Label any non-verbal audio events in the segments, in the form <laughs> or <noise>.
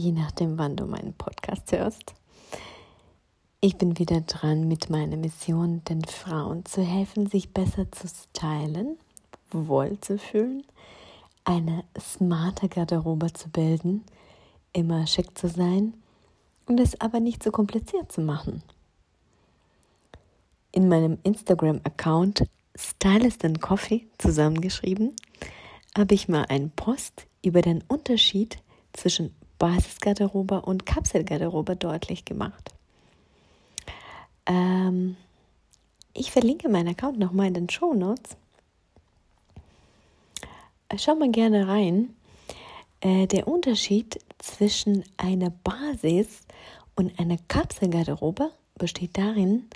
je nachdem, wann du meinen Podcast hörst. Ich bin wieder dran mit meiner Mission, den Frauen zu helfen, sich besser zu stylen, wohl zu fühlen, eine smarte Garderobe zu bilden, immer schick zu sein und es aber nicht so kompliziert zu machen. In meinem Instagram-Account Stylist and Coffee zusammengeschrieben, habe ich mal einen Post über den Unterschied zwischen Basisgarderobe und Kapselgarderobe deutlich gemacht. Ähm, ich verlinke meinen Account nochmal in den Show Notes. Schau mal gerne rein. Äh, der Unterschied zwischen einer Basis und einer Kapselgarderobe besteht darin,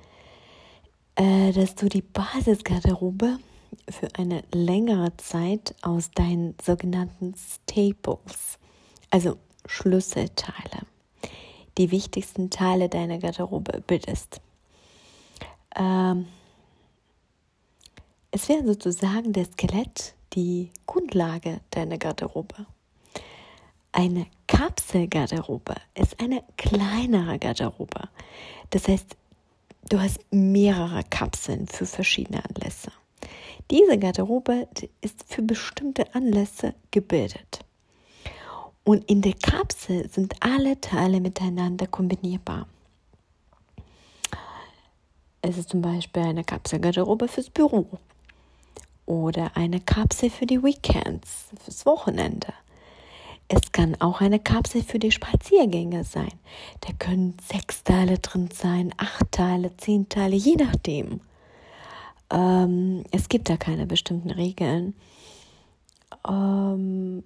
äh, dass du die Basisgarderobe für eine längere Zeit aus deinen sogenannten Staples, also Schlüsselteile, die wichtigsten Teile deiner Garderobe bildest. Ähm, es wäre sozusagen der Skelett, die Grundlage deiner Garderobe. Eine Kapselgarderobe ist eine kleinere Garderobe. Das heißt, du hast mehrere Kapseln für verschiedene Anlässe. Diese Garderobe ist für bestimmte Anlässe gebildet. Und in der Kapsel sind alle Teile miteinander kombinierbar. Es ist zum Beispiel eine Kapselgarderobe fürs Büro oder eine Kapsel für die Weekends, fürs Wochenende. Es kann auch eine Kapsel für die Spaziergänge sein. Da können sechs Teile drin sein, acht Teile, zehn Teile, je nachdem. Ähm, es gibt da keine bestimmten Regeln. Ähm,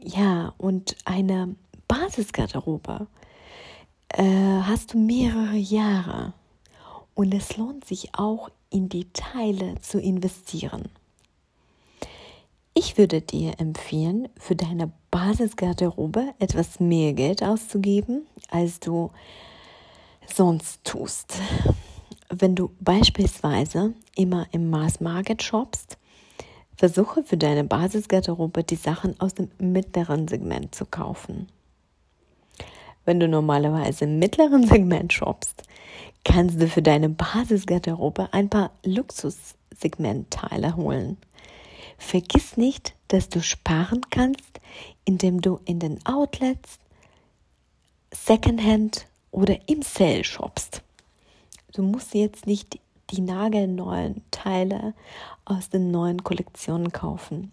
ja, und eine Basisgarderobe äh, hast du mehrere Jahre. Und es lohnt sich auch in die Teile zu investieren. Ich würde dir empfehlen, für deine Basisgarderobe etwas mehr Geld auszugeben, als du sonst tust. Wenn du beispielsweise immer im Mass Market shoppst, versuche für deine Basisgarderobe die Sachen aus dem mittleren Segment zu kaufen. Wenn du normalerweise im mittleren Segment shoppst, kannst du für deine Basisgarderobe ein paar Luxussegmentteile holen. Vergiss nicht, dass du sparen kannst, indem du in den Outlets, Secondhand oder im Sale shoppst. Du musst jetzt nicht die nagelneuen Teile aus den neuen Kollektionen kaufen.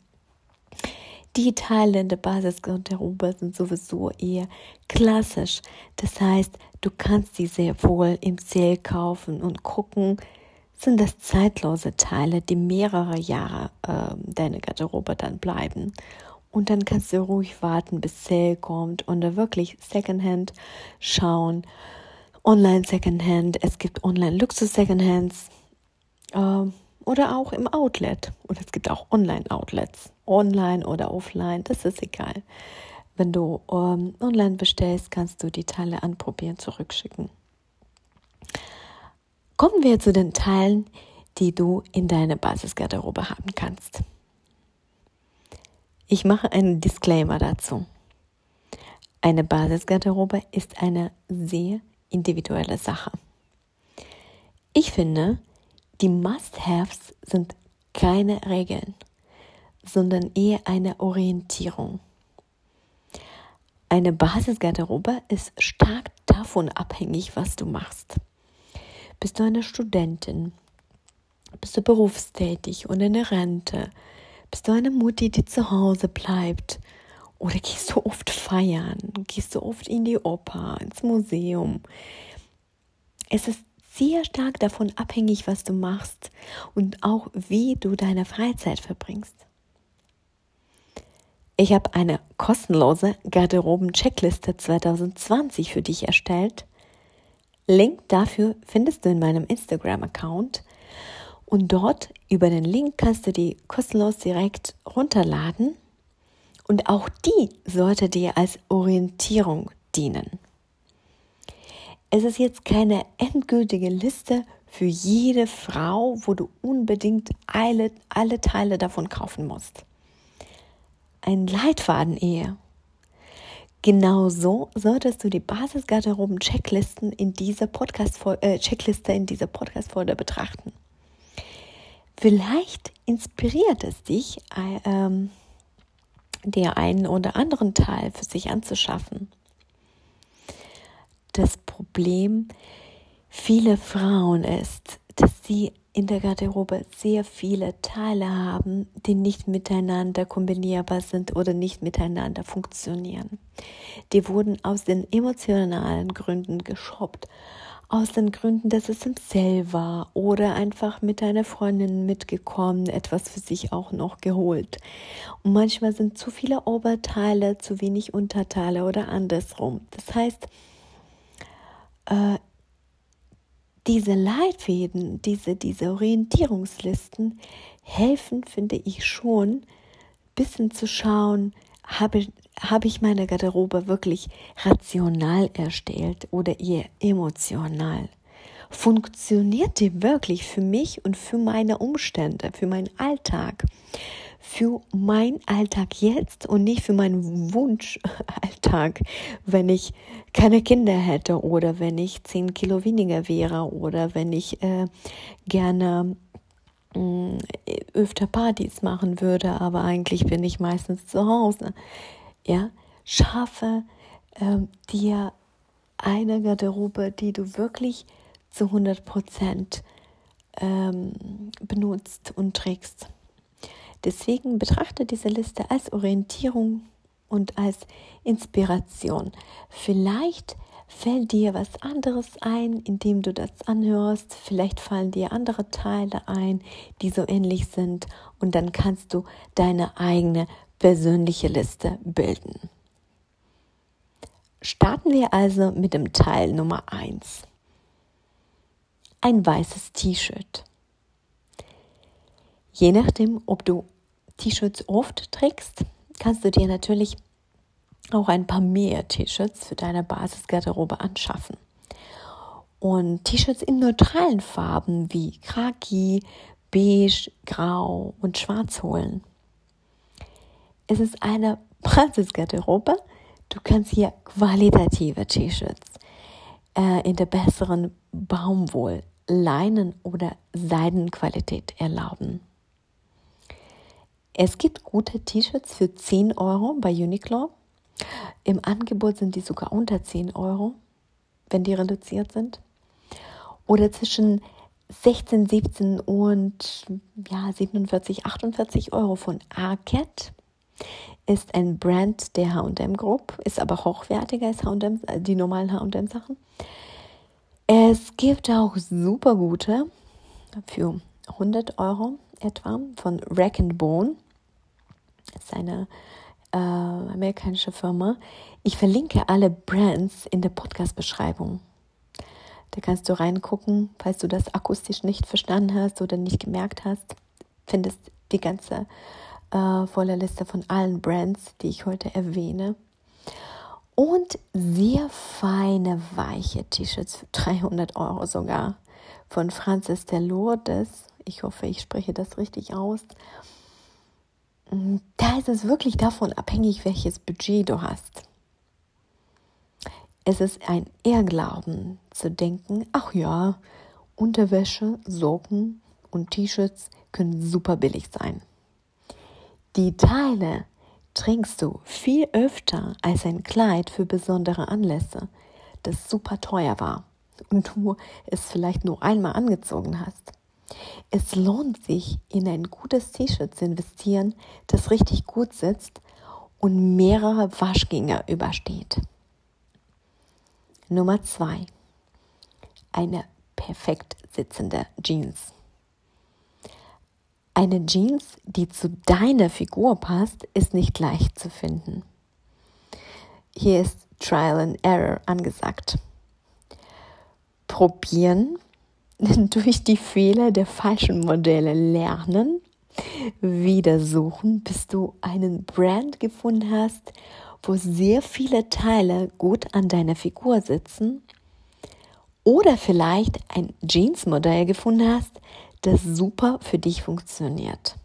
Die Teile in der Basisgarderobe sind sowieso eher klassisch. Das heißt, du kannst sie sehr wohl im Sale kaufen und gucken, sind das zeitlose Teile, die mehrere Jahre äh, deine Garderobe dann bleiben. Und dann kannst du ruhig warten, bis Sale kommt und da wirklich Secondhand schauen Online Secondhand, es gibt Online Luxus Secondhands äh, oder auch im Outlet. Und es gibt auch Online Outlets, online oder offline, das ist egal. Wenn du ähm, online bestellst, kannst du die Teile anprobieren, zurückschicken. Kommen wir zu den Teilen, die du in deiner Basisgarderobe haben kannst. Ich mache einen Disclaimer dazu. Eine Basisgarderobe ist eine sehr individuelle Sache. Ich finde, die Must-Haves sind keine Regeln, sondern eher eine Orientierung. Eine Basisgarderobe ist stark davon abhängig, was du machst. Bist du eine Studentin? Bist du berufstätig und in der Rente? Bist du eine Mutti, die zu Hause bleibt oder gehst du oft feiern? Gehst du oft in die Oper, ins Museum? Es ist sehr stark davon abhängig, was du machst und auch wie du deine Freizeit verbringst. Ich habe eine kostenlose Garderoben-Checkliste 2020 für dich erstellt. Link dafür findest du in meinem Instagram-Account. Und dort über den Link kannst du die kostenlos direkt runterladen. Und auch die sollte dir als Orientierung dienen. Es ist jetzt keine endgültige Liste für jede Frau, wo du unbedingt alle, alle Teile davon kaufen musst. Ein Leitfaden eher. Genauso solltest du die Basisgarderoben-Checklisten in dieser Podcast äh, in dieser Podcast-Folge betrachten. Vielleicht inspiriert es dich, äh, ähm, dir einen oder anderen Teil für sich anzuschaffen. Das Problem vieler Frauen ist, dass sie in der Garderobe sehr viele Teile haben, die nicht miteinander kombinierbar sind oder nicht miteinander funktionieren. Die wurden aus den emotionalen Gründen geshoppt, aus den Gründen, dass es im Sale war oder einfach mit einer Freundin mitgekommen, etwas für sich auch noch geholt. Und manchmal sind zu viele Oberteile, zu wenig Unterteile oder andersrum. Das heißt, äh, diese Leitfäden, diese, diese Orientierungslisten helfen, finde ich schon, ein bisschen zu schauen, habe, habe ich meine Garderobe wirklich rational erstellt oder eher emotional? Funktioniert die wirklich für mich und für meine Umstände, für meinen Alltag? für mein Alltag jetzt und nicht für meinen Wunschalltag, wenn ich keine Kinder hätte oder wenn ich zehn Kilo weniger wäre oder wenn ich äh, gerne äh, öfter Partys machen würde, aber eigentlich bin ich meistens zu Hause. Ja, schaffe äh, dir eine Garderobe, die du wirklich zu 100 Prozent ähm, benutzt und trägst. Deswegen betrachte diese Liste als Orientierung und als Inspiration. Vielleicht fällt dir was anderes ein, indem du das anhörst. Vielleicht fallen dir andere Teile ein, die so ähnlich sind. Und dann kannst du deine eigene persönliche Liste bilden. Starten wir also mit dem Teil Nummer 1. Ein weißes T-Shirt. Je nachdem, ob du T-Shirts oft trägst, kannst du dir natürlich auch ein paar mehr T-Shirts für deine Basisgarderobe anschaffen. Und T-Shirts in neutralen Farben wie Khaki, Beige, Grau und Schwarz holen. Es ist eine Basisgarderobe. Du kannst hier qualitative T-Shirts äh, in der besseren Baumwoll, Leinen oder Seidenqualität erlauben. Es gibt gute T-Shirts für 10 Euro bei Uniqlo. Im Angebot sind die sogar unter 10 Euro, wenn die reduziert sind. Oder zwischen 16, 17 und ja, 47, 48 Euro von Arket. Ist ein Brand der H&M Group, ist aber hochwertiger als H&M, die normalen H&M Sachen. Es gibt auch super gute für 100 Euro etwa von Rack and Bone. Das ist eine äh, amerikanische Firma. Ich verlinke alle Brands in der Podcast-Beschreibung. Da kannst du reingucken, falls du das akustisch nicht verstanden hast oder nicht gemerkt hast. Findest die ganze äh, volle Liste von allen Brands, die ich heute erwähne. Und sehr feine, weiche T-Shirts für <laughs> 300 Euro sogar von Francis de Lourdes. Ich hoffe, ich spreche das richtig aus. Da ist es wirklich davon abhängig, welches Budget du hast. Es ist ein Irrglauben zu denken, ach ja, Unterwäsche, Socken und T-Shirts können super billig sein. Die Teile trägst du viel öfter als ein Kleid für besondere Anlässe, das super teuer war und du es vielleicht nur einmal angezogen hast. Es lohnt sich, in ein gutes T-Shirt zu investieren, das richtig gut sitzt und mehrere Waschgänge übersteht. Nummer zwei: Eine perfekt sitzende Jeans. Eine Jeans, die zu deiner Figur passt, ist nicht leicht zu finden. Hier ist Trial and Error angesagt. Probieren, <laughs> durch die Fehler der falschen Modelle lernen, wieder suchen, bis du einen Brand gefunden hast, wo sehr viele Teile gut an deiner Figur sitzen. Oder vielleicht ein Jeans-Modell gefunden hast, das super für dich funktioniert.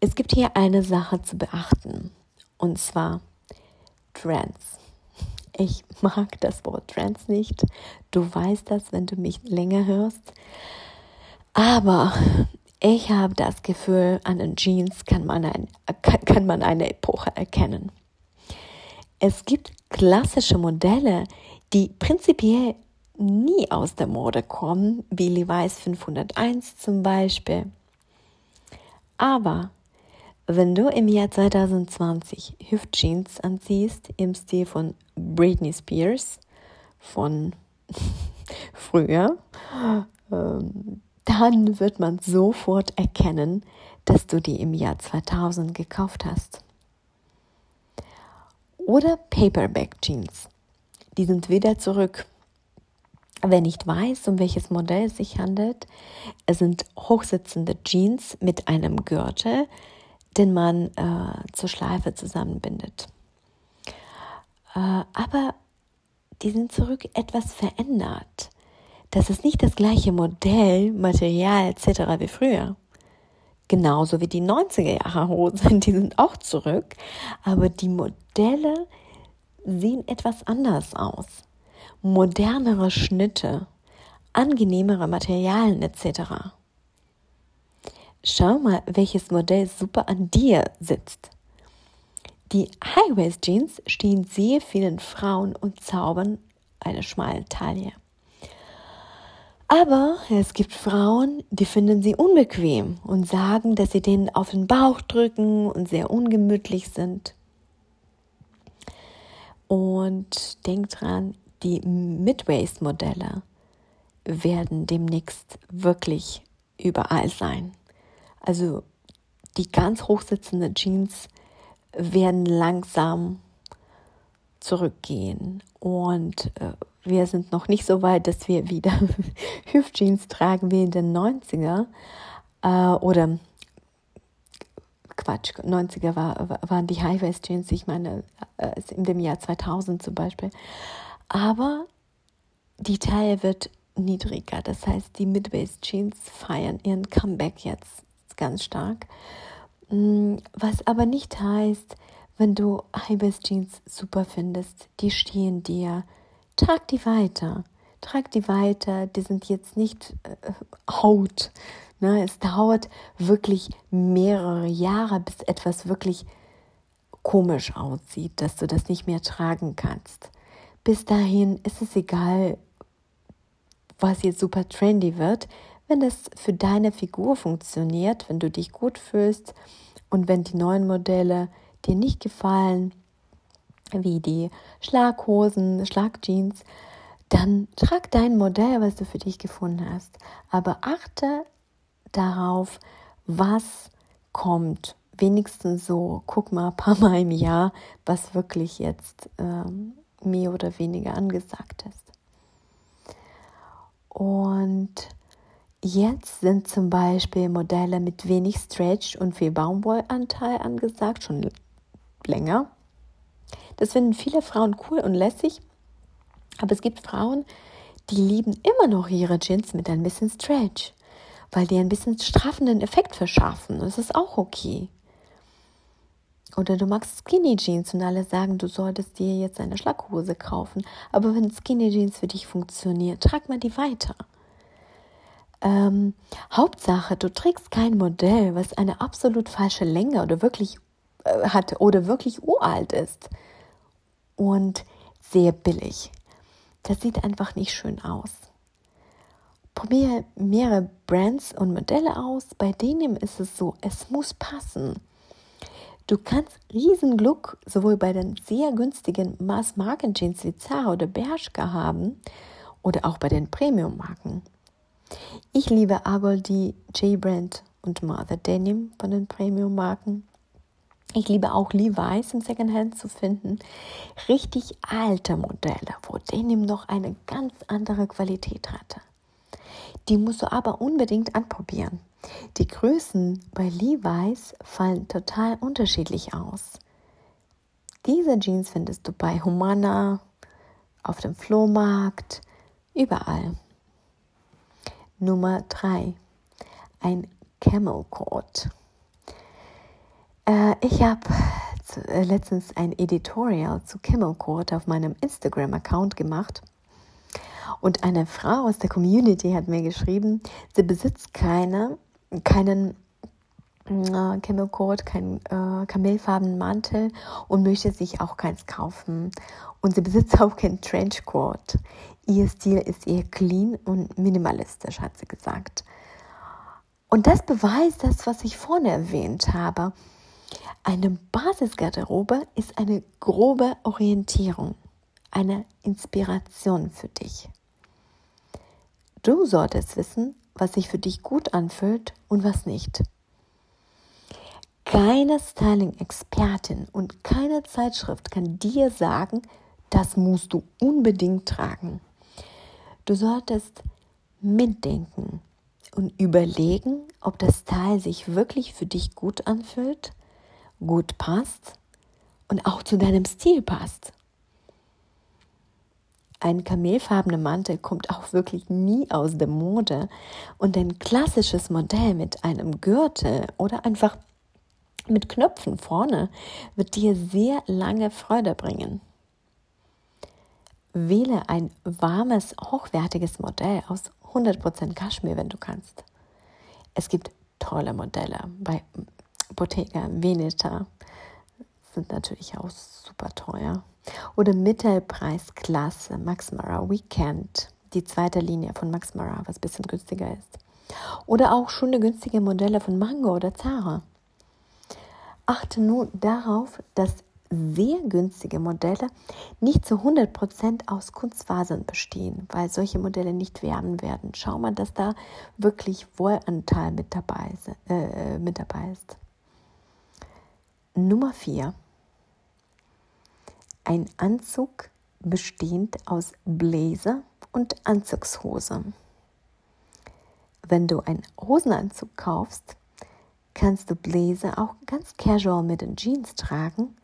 Es gibt hier eine Sache zu beachten, und zwar Trends. Ich mag das Wort Trends nicht. Du weißt das, wenn du mich länger hörst. Aber ich habe das Gefühl, an den Jeans kann man, ein, kann man eine Epoche erkennen. Es gibt klassische Modelle, die prinzipiell nie aus der Mode kommen, wie Levi's 501 zum Beispiel. Aber wenn du im Jahr 2020 Hüftjeans anziehst im Stil von Britney Spears von <laughs> früher, ähm, dann wird man sofort erkennen, dass du die im Jahr 2000 gekauft hast. Oder Paperback Jeans. Die sind wieder zurück. Wer nicht weiß, um welches Modell es sich handelt, es sind hochsitzende Jeans mit einem Gürtel, den man äh, zur Schleife zusammenbindet. Äh, aber die sind zurück etwas verändert. Das ist nicht das gleiche Modell, Material etc. wie früher. Genauso wie die 90er Jahre Hosen, die sind auch zurück, aber die Modelle sehen etwas anders aus modernere Schnitte, angenehmere Materialien etc. Schau mal, welches Modell super an dir sitzt. Die High-Waist Jeans stehen sehr vielen Frauen und zaubern eine schmale Taille. Aber es gibt Frauen, die finden sie unbequem und sagen, dass sie denen auf den Bauch drücken und sehr ungemütlich sind. Und denk dran, die Midwaist-Modelle werden demnächst wirklich überall sein. Also die ganz hochsitzenden Jeans werden langsam zurückgehen und äh, wir sind noch nicht so weit, dass wir wieder <laughs> Hüftjeans tragen wie in den 90er äh, oder Quatsch, 90er war, waren die High-Waist-Jeans, ich meine äh, in dem Jahr 2000 zum Beispiel. Aber die Taille wird niedriger. Das heißt, die Midwaist Jeans feiern ihren Comeback jetzt ganz stark. Mm, was aber nicht heißt, wenn du High-Waist Jeans super findest, die stehen dir, trag die weiter. Trag die weiter, die sind jetzt nicht äh, Haut. Ne? Es dauert wirklich mehrere Jahre, bis etwas wirklich komisch aussieht, dass du das nicht mehr tragen kannst bis dahin ist es egal, was jetzt super trendy wird, wenn das für deine Figur funktioniert, wenn du dich gut fühlst und wenn die neuen Modelle dir nicht gefallen, wie die Schlaghosen, Schlagjeans, dann trag dein Modell, was du für dich gefunden hast. Aber achte darauf, was kommt. Wenigstens so, guck mal ein paar Mal im Jahr, was wirklich jetzt ähm, mehr oder weniger angesagt ist. Und jetzt sind zum Beispiel Modelle mit wenig Stretch und viel Baumwollanteil angesagt, schon länger. Das finden viele Frauen cool und lässig, aber es gibt Frauen, die lieben immer noch ihre Jeans mit ein bisschen Stretch, weil die ein bisschen straffenden Effekt verschaffen. Das ist auch okay. Oder du magst Skinny Jeans und alle sagen, du solltest dir jetzt eine Schlaghose kaufen. Aber wenn Skinny Jeans für dich funktioniert, trag mal die weiter. Ähm, Hauptsache, du trägst kein Modell, was eine absolut falsche Länge oder wirklich äh, hat oder wirklich uralt ist und sehr billig. Das sieht einfach nicht schön aus. Probiere mehrere Brands und Modelle aus. Bei denen ist es so, es muss passen. Du kannst Riesenglück sowohl bei den sehr günstigen Mass-Marken-Jeans wie Zara oder Bershka haben oder auch bei den Premium-Marken. Ich liebe Agoldi, J-Brand und Mother Denim von den Premium-Marken. Ich liebe auch Levi's im Secondhand zu finden. Richtig alte Modelle, wo Denim noch eine ganz andere Qualität hatte. Die musst du aber unbedingt anprobieren. Die Größen bei Levi's fallen total unterschiedlich aus. Diese Jeans findest du bei Humana, auf dem Flohmarkt, überall. Nummer 3. Ein Camel Coat. Äh, ich habe äh, letztens ein Editorial zu Camel Coat auf meinem Instagram-Account gemacht. Und eine Frau aus der Community hat mir geschrieben, sie besitzt keine, keinen äh, Camel Coat, keinen äh, kamelfarbenen Mantel und möchte sich auch keins kaufen. Und sie besitzt auch keinen Trenchcoat. Ihr Stil ist eher clean und minimalistisch, hat sie gesagt. Und das beweist das, was ich vorne erwähnt habe. Eine Basisgarderobe ist eine grobe Orientierung, eine Inspiration für dich. Du solltest wissen, was sich für dich gut anfühlt und was nicht. Keine Styling-Expertin und keine Zeitschrift kann dir sagen, das musst du unbedingt tragen. Du solltest mitdenken und überlegen, ob das Style sich wirklich für dich gut anfühlt, gut passt und auch zu deinem Stil passt. Ein kamelfarbener Mantel kommt auch wirklich nie aus der Mode und ein klassisches Modell mit einem Gürtel oder einfach mit Knöpfen vorne wird dir sehr lange Freude bringen. Wähle ein warmes, hochwertiges Modell aus 100% Kaschmir, wenn du kannst. Es gibt tolle Modelle bei Bottega Veneta. Sind natürlich auch super teuer. Oder Mittelpreisklasse Max Mara Weekend, die zweite Linie von Max Mara, was ein bisschen günstiger ist. Oder auch schöne günstige Modelle von Mango oder Zara. Achte nun darauf, dass sehr günstige Modelle nicht zu 100% aus Kunstfasern bestehen, weil solche Modelle nicht werden werden. Schau mal, dass da wirklich Wollanteil mit dabei, äh, mit dabei ist. Nummer 4. Ein Anzug bestehend aus Bläser und Anzugshose. Wenn du einen Hosenanzug kaufst, kannst du Bläser auch ganz casual mit den Jeans tragen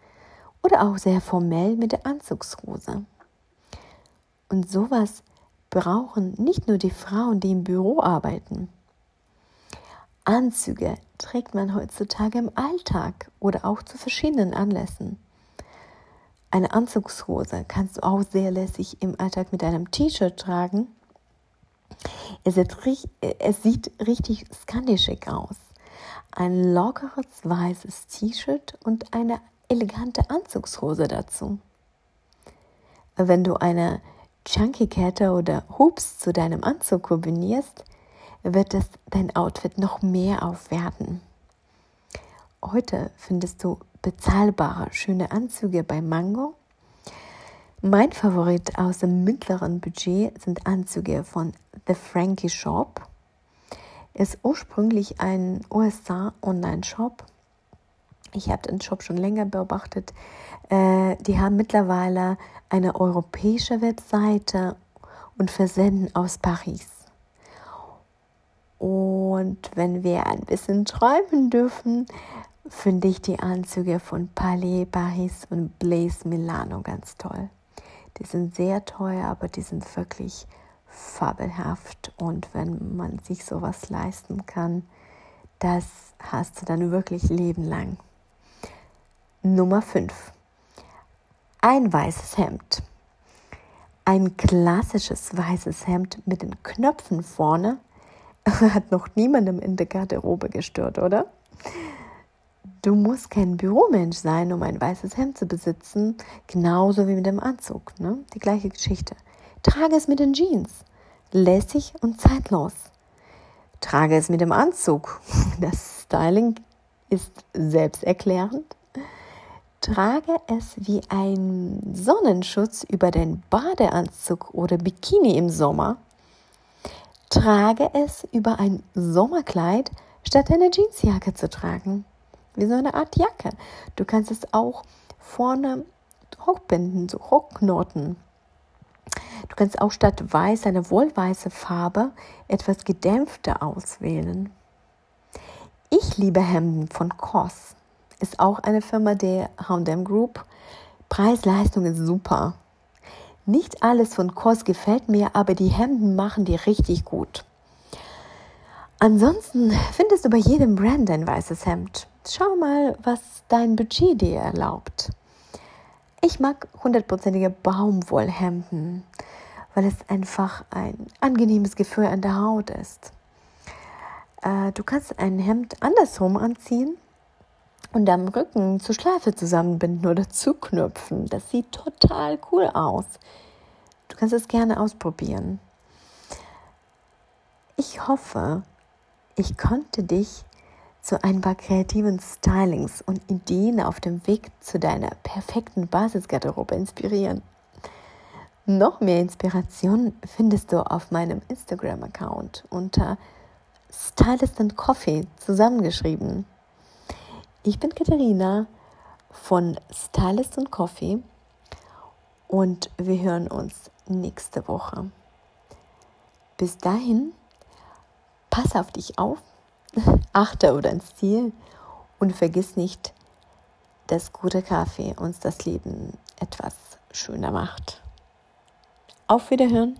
oder auch sehr formell mit der Anzugshose. Und sowas brauchen nicht nur die Frauen, die im Büro arbeiten. Anzüge trägt man heutzutage im Alltag oder auch zu verschiedenen Anlässen. Eine Anzugshose kannst du auch sehr lässig im Alltag mit einem T-Shirt tragen. Es, es sieht richtig skandischisch aus. Ein lockeres weißes T-Shirt und eine elegante Anzugshose dazu. Wenn du eine Chunky Kette oder Hoops zu deinem Anzug kombinierst, wird es dein Outfit noch mehr aufwerten. Heute findest du bezahlbare, schöne Anzüge bei Mango. Mein Favorit aus dem mittleren Budget sind Anzüge von The Frankie Shop. Ist ursprünglich ein USA-Online-Shop ich habe den Shop schon länger beobachtet. Äh, die haben mittlerweile eine europäische Webseite und versenden aus Paris. Und wenn wir ein bisschen träumen dürfen, finde ich die Anzüge von Palais Paris und Blaze Milano ganz toll. Die sind sehr teuer, aber die sind wirklich fabelhaft. Und wenn man sich sowas leisten kann, das hast du dann wirklich lebenlang. Nummer 5. Ein weißes Hemd. Ein klassisches weißes Hemd mit den Knöpfen vorne <laughs> hat noch niemandem in der Garderobe gestört, oder? Du musst kein Büromensch sein, um ein weißes Hemd zu besitzen, genauso wie mit dem Anzug. Ne? Die gleiche Geschichte. Trage es mit den Jeans, lässig und zeitlos. Trage es mit dem Anzug. <laughs> Das Styling ist selbsterklärend Trage es wie ein Sonnenschutz über den Badeanzug oder Bikini im Sommer. Trage es über ein Sommerkleid, statt eine Jeansjacke zu tragen. Wie so eine Art Jacke. Du kannst es auch vorne hochbinden, so hochknoten. Du kannst auch statt weiß eine wohlweiße Farbe etwas gedämpfter auswählen. Ich liebe Hemden von COS. Ist auch eine Firma der H&M Group. Preis-Leistung ist super. Nicht alles von COS gefällt mir, aber die Hemden machen die richtig gut. Ansonsten findest du bei jedem Brand ein weißes Hemd. Schau mal, was dein Budget dir erlaubt. Ich mag hundertprozentige Baumwollhemden, weil es einfach ein angenehmes Gefühl an der Haut ist. Äh, du kannst ein Hemd andersrum anziehen und am Rücken zur Schleife zusammenbinden oder zuknüpfen. Das sieht total cool aus. Du kannst es gerne ausprobieren. Ich hoffe, ich konnte dich zu ein paar kreativen Stylings und Ideen auf dem Weg zu deiner perfekten Basisgarderobe inspirieren. Noch mehr Inspiration findest du auf meinem Instagram-Account unter Stylist and Coffee zusammengeschrieben. Ich bin Katharina von Stylist and Coffee und wir hören uns nächste Woche. Bis dahin, pass auf dich auf, achte auf dein Ziel und vergiss nicht, dass guter Kaffee uns das Leben etwas schöner macht. Auf Wiederhören!